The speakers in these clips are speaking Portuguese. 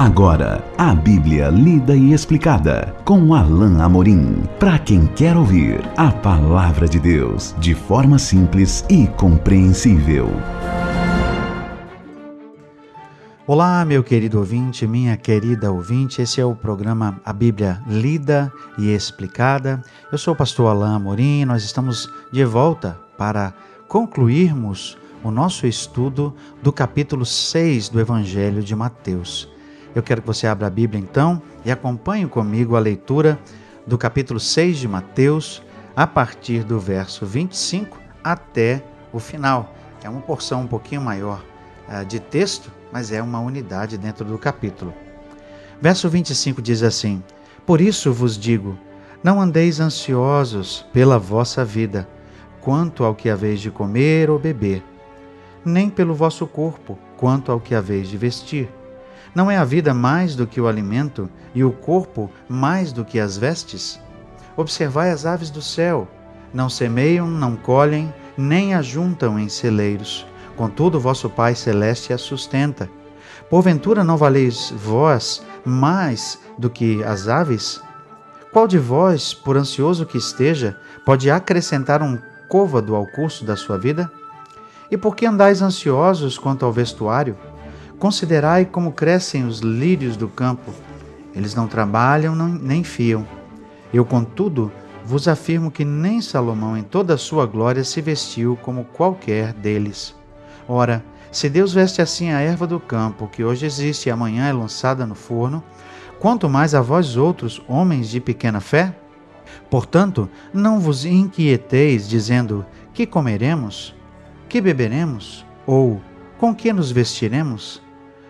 Agora, a Bíblia lida e explicada com Alain Amorim. Para quem quer ouvir a palavra de Deus de forma simples e compreensível. Olá, meu querido ouvinte, minha querida ouvinte. Esse é o programa A Bíblia Lida e Explicada. Eu sou o pastor Alain Amorim. Nós estamos de volta para concluirmos o nosso estudo do capítulo 6 do Evangelho de Mateus. Eu quero que você abra a Bíblia então e acompanhe comigo a leitura do capítulo 6 de Mateus, a partir do verso 25 até o final. É uma porção um pouquinho maior uh, de texto, mas é uma unidade dentro do capítulo. Verso 25 diz assim: Por isso vos digo, não andeis ansiosos pela vossa vida, quanto ao que haveis de comer ou beber, nem pelo vosso corpo, quanto ao que haveis de vestir. Não é a vida mais do que o alimento e o corpo mais do que as vestes? Observai as aves do céu: não semeiam, não colhem, nem ajuntam em celeiros. Contudo, vosso Pai Celeste as sustenta. Porventura não valeis vós mais do que as aves? Qual de vós, por ansioso que esteja, pode acrescentar um côvado ao curso da sua vida? E por que andais ansiosos quanto ao vestuário? Considerai como crescem os lírios do campo. Eles não trabalham nem fiam. Eu, contudo, vos afirmo que nem Salomão, em toda a sua glória, se vestiu como qualquer deles. Ora, se Deus veste assim a erva do campo, que hoje existe e amanhã é lançada no forno, quanto mais a vós outros, homens de pequena fé? Portanto, não vos inquieteis, dizendo: Que comeremos? Que beberemos? Ou com que nos vestiremos?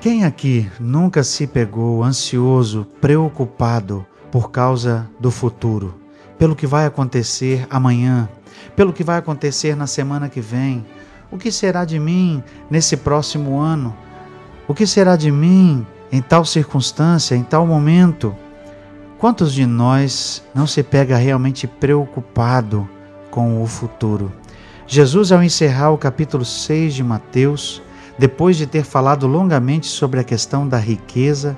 Quem aqui nunca se pegou ansioso, preocupado por causa do futuro, pelo que vai acontecer amanhã, pelo que vai acontecer na semana que vem? O que será de mim nesse próximo ano? O que será de mim em tal circunstância, em tal momento? Quantos de nós não se pega realmente preocupado com o futuro? Jesus, ao encerrar o capítulo 6 de Mateus, depois de ter falado longamente sobre a questão da riqueza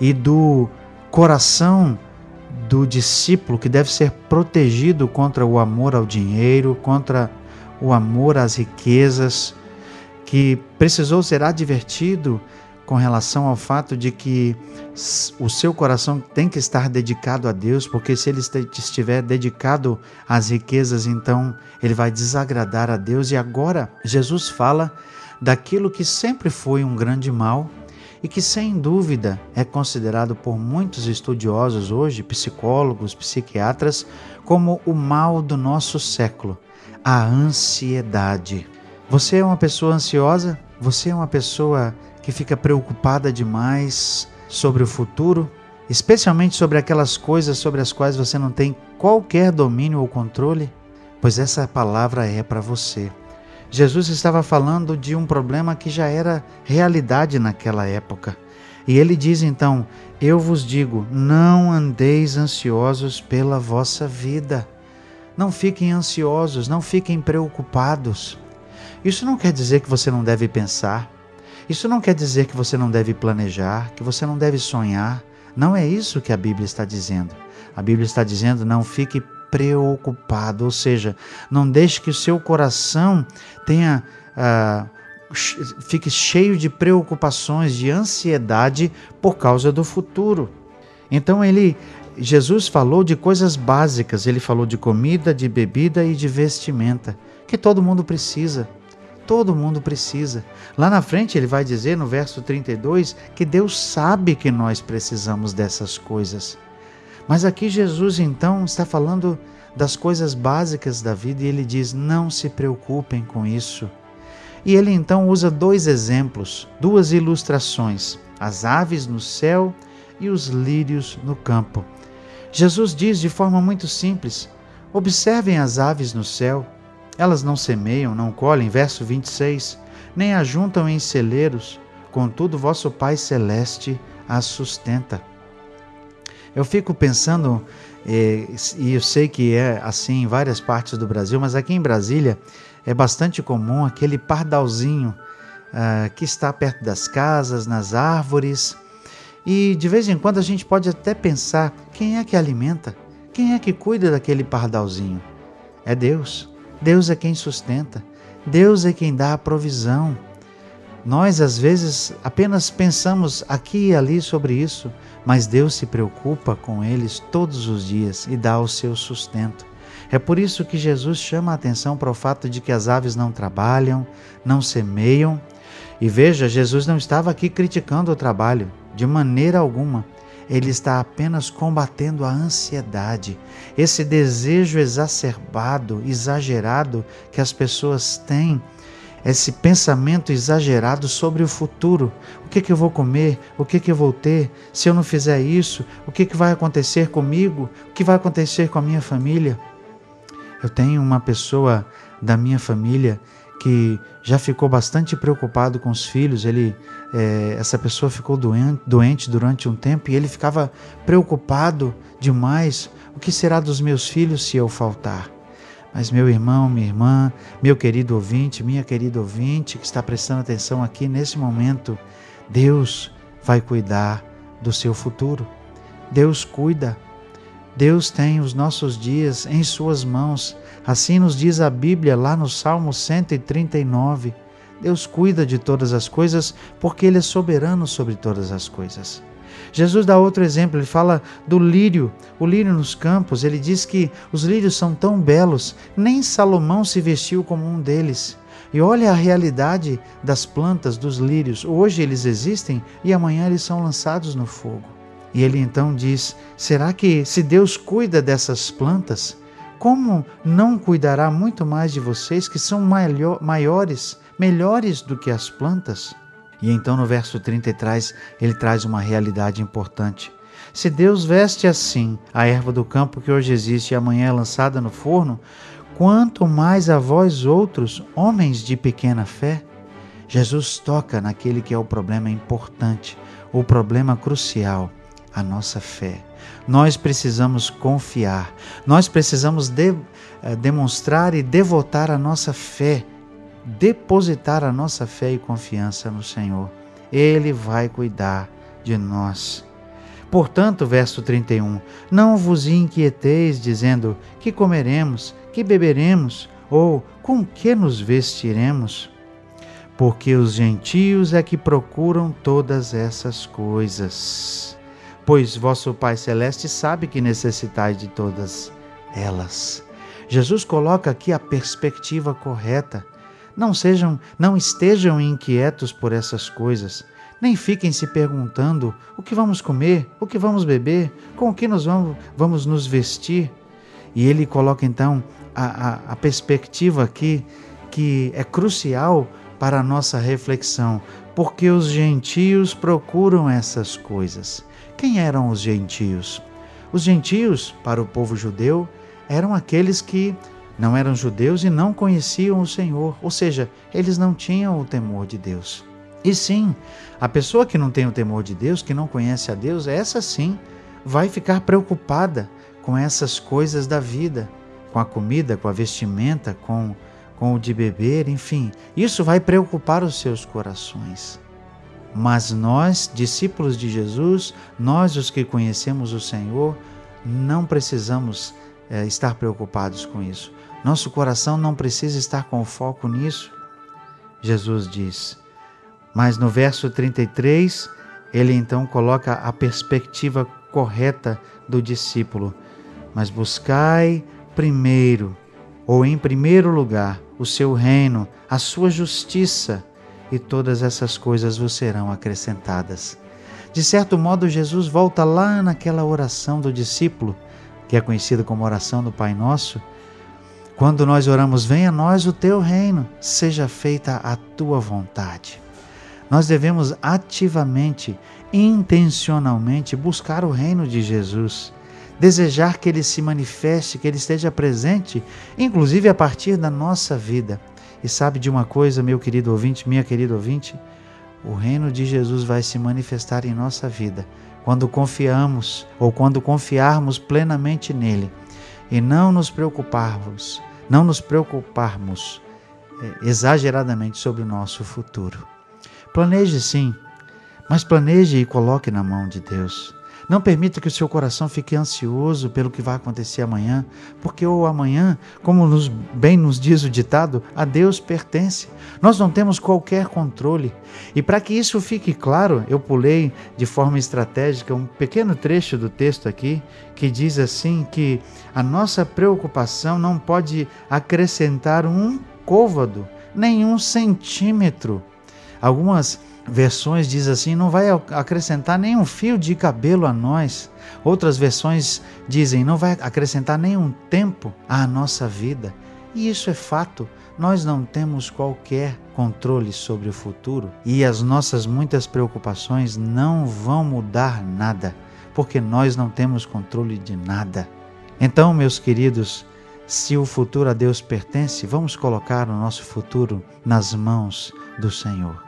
e do coração do discípulo que deve ser protegido contra o amor ao dinheiro, contra o amor às riquezas, que precisou ser advertido com relação ao fato de que o seu coração tem que estar dedicado a Deus, porque se ele estiver dedicado às riquezas, então ele vai desagradar a Deus. E agora Jesus fala daquilo que sempre foi um grande mal e que, sem dúvida, é considerado por muitos estudiosos hoje, psicólogos, psiquiatras, como o mal do nosso século, a ansiedade. Você é uma pessoa ansiosa? Você é uma pessoa que fica preocupada demais sobre o futuro, especialmente sobre aquelas coisas sobre as quais você não tem qualquer domínio ou controle? Pois essa palavra é para você. Jesus estava falando de um problema que já era realidade naquela época. E ele diz então: Eu vos digo, não andeis ansiosos pela vossa vida. Não fiquem ansiosos, não fiquem preocupados. Isso não quer dizer que você não deve pensar. Isso não quer dizer que você não deve planejar, que você não deve sonhar. Não é isso que a Bíblia está dizendo. A Bíblia está dizendo: não fique preocupado, ou seja, não deixe que o seu coração tenha ah, fique cheio de preocupações, de ansiedade por causa do futuro. Então ele Jesus falou de coisas básicas, ele falou de comida, de bebida e de vestimenta, que todo mundo precisa. Todo mundo precisa. Lá na frente ele vai dizer no verso 32 que Deus sabe que nós precisamos dessas coisas. Mas aqui Jesus então está falando das coisas básicas da vida e ele diz: não se preocupem com isso. E ele então usa dois exemplos, duas ilustrações. as aves no céu e os lírios no campo. Jesus diz de forma muito simples: observem as aves no céu. Elas não semeiam, não colhem, verso 26, nem ajuntam em celeiros, contudo, vosso Pai Celeste as sustenta. Eu fico pensando, eh, e eu sei que é assim em várias partes do Brasil, mas aqui em Brasília é bastante comum aquele pardalzinho uh, que está perto das casas, nas árvores. E de vez em quando a gente pode até pensar: quem é que alimenta? Quem é que cuida daquele pardalzinho? É Deus. Deus é quem sustenta. Deus é quem dá a provisão. Nós, às vezes, apenas pensamos aqui e ali sobre isso, mas Deus se preocupa com eles todos os dias e dá o seu sustento. É por isso que Jesus chama a atenção para o fato de que as aves não trabalham, não semeiam. E veja, Jesus não estava aqui criticando o trabalho, de maneira alguma. Ele está apenas combatendo a ansiedade, esse desejo exacerbado, exagerado que as pessoas têm, esse pensamento exagerado sobre o futuro. O que, que eu vou comer? O que, que eu vou ter? Se eu não fizer isso, o que, que vai acontecer comigo? O que vai acontecer com a minha família? Eu tenho uma pessoa da minha família que já ficou bastante preocupado com os filhos. Ele, é, essa pessoa ficou doente, doente durante um tempo e ele ficava preocupado demais. O que será dos meus filhos se eu faltar? Mas meu irmão, minha irmã, meu querido ouvinte, minha querida ouvinte que está prestando atenção aqui nesse momento, Deus vai cuidar do seu futuro. Deus cuida Deus tem os nossos dias em Suas mãos. Assim nos diz a Bíblia lá no Salmo 139. Deus cuida de todas as coisas porque Ele é soberano sobre todas as coisas. Jesus dá outro exemplo, ele fala do lírio, o lírio nos campos. Ele diz que os lírios são tão belos, nem Salomão se vestiu como um deles. E olha a realidade das plantas, dos lírios. Hoje eles existem e amanhã eles são lançados no fogo. E ele então diz: será que se Deus cuida dessas plantas, como não cuidará muito mais de vocês que são maiores, melhores do que as plantas? E então no verso 30 traz, ele traz uma realidade importante. Se Deus veste assim a erva do campo que hoje existe e amanhã é lançada no forno, quanto mais a vós outros, homens de pequena fé? Jesus toca naquele que é o problema importante, o problema crucial a nossa fé. Nós precisamos confiar, nós precisamos de, eh, demonstrar e devotar a nossa fé, depositar a nossa fé e confiança no Senhor. Ele vai cuidar de nós. Portanto, verso 31, não vos inquieteis dizendo que comeremos, que beberemos ou com que nos vestiremos, porque os gentios é que procuram todas essas coisas pois vosso Pai Celeste sabe que necessitais de todas elas. Jesus coloca aqui a perspectiva correta. Não sejam, não estejam inquietos por essas coisas, nem fiquem se perguntando o que vamos comer, o que vamos beber, com o que nós vamos, vamos nos vestir. E ele coloca então a, a, a perspectiva aqui que é crucial para a nossa reflexão, porque os gentios procuram essas coisas. Quem eram os gentios? Os gentios, para o povo judeu, eram aqueles que não eram judeus e não conheciam o Senhor, ou seja, eles não tinham o temor de Deus. E sim, a pessoa que não tem o temor de Deus, que não conhece a Deus, essa sim vai ficar preocupada com essas coisas da vida, com a comida, com a vestimenta, com, com o de beber, enfim. Isso vai preocupar os seus corações. Mas nós, discípulos de Jesus, nós os que conhecemos o Senhor, não precisamos é, estar preocupados com isso. Nosso coração não precisa estar com foco nisso. Jesus diz. Mas no verso 33, ele então coloca a perspectiva correta do discípulo. Mas buscai primeiro, ou em primeiro lugar, o seu reino, a sua justiça e todas essas coisas vos serão acrescentadas. De certo modo, Jesus volta lá naquela oração do discípulo, que é conhecida como oração do Pai Nosso. Quando nós oramos, venha a nós o teu reino, seja feita a tua vontade. Nós devemos ativamente, intencionalmente buscar o reino de Jesus, desejar que ele se manifeste, que ele esteja presente, inclusive a partir da nossa vida. E sabe de uma coisa, meu querido ouvinte, minha querida ouvinte? O reino de Jesus vai se manifestar em nossa vida quando confiamos ou quando confiarmos plenamente nele e não nos preocuparmos, não nos preocuparmos é, exageradamente sobre o nosso futuro. Planeje sim, mas planeje e coloque na mão de Deus. Não permita que o seu coração fique ansioso pelo que vai acontecer amanhã, porque o amanhã, como nos, bem nos diz o ditado, a Deus pertence. Nós não temos qualquer controle. E para que isso fique claro, eu pulei de forma estratégica um pequeno trecho do texto aqui, que diz assim que a nossa preocupação não pode acrescentar um côvado, nem um centímetro. Algumas versões diz assim: não vai acrescentar nenhum fio de cabelo a nós. Outras versões dizem: não vai acrescentar nenhum tempo à nossa vida. E isso é fato. Nós não temos qualquer controle sobre o futuro e as nossas muitas preocupações não vão mudar nada, porque nós não temos controle de nada. Então, meus queridos, se o futuro a Deus pertence, vamos colocar o nosso futuro nas mãos do Senhor.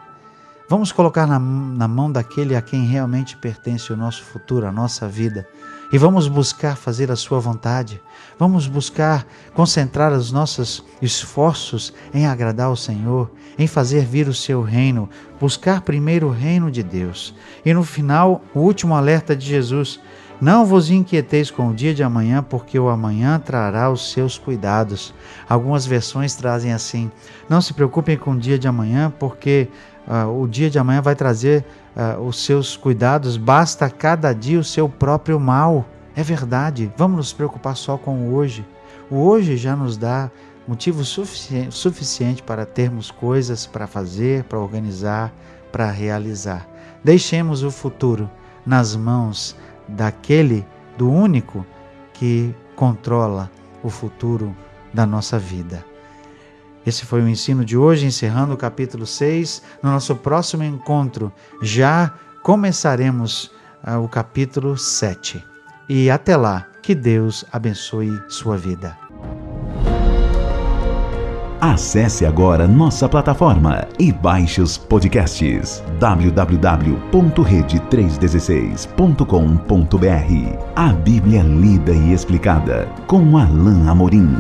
Vamos colocar na, na, mão daquele a quem realmente pertence o nosso futuro, a nossa vida. E vamos buscar fazer a sua vontade. Vamos buscar concentrar os nossos esforços em agradar ao Senhor, em fazer vir o seu reino, buscar primeiro o reino de Deus. E no final, o último alerta de Jesus: não vos inquieteis com o dia de amanhã, porque o amanhã trará os seus cuidados. Algumas versões trazem assim: não se preocupem com o dia de amanhã, porque uh, o dia de amanhã vai trazer uh, os seus cuidados, basta cada dia o seu próprio mal. É verdade, vamos nos preocupar só com o hoje. O hoje já nos dá motivo sufici suficiente para termos coisas para fazer, para organizar, para realizar. Deixemos o futuro nas mãos daquele, do único que controla o futuro da nossa vida. Esse foi o ensino de hoje, encerrando o capítulo 6. No nosso próximo encontro, já começaremos uh, o capítulo 7. E até lá, que Deus abençoe sua vida. Acesse agora nossa plataforma e baixe os podcasts www.rede316.com.br. A Bíblia lida e explicada com Alain Amorim.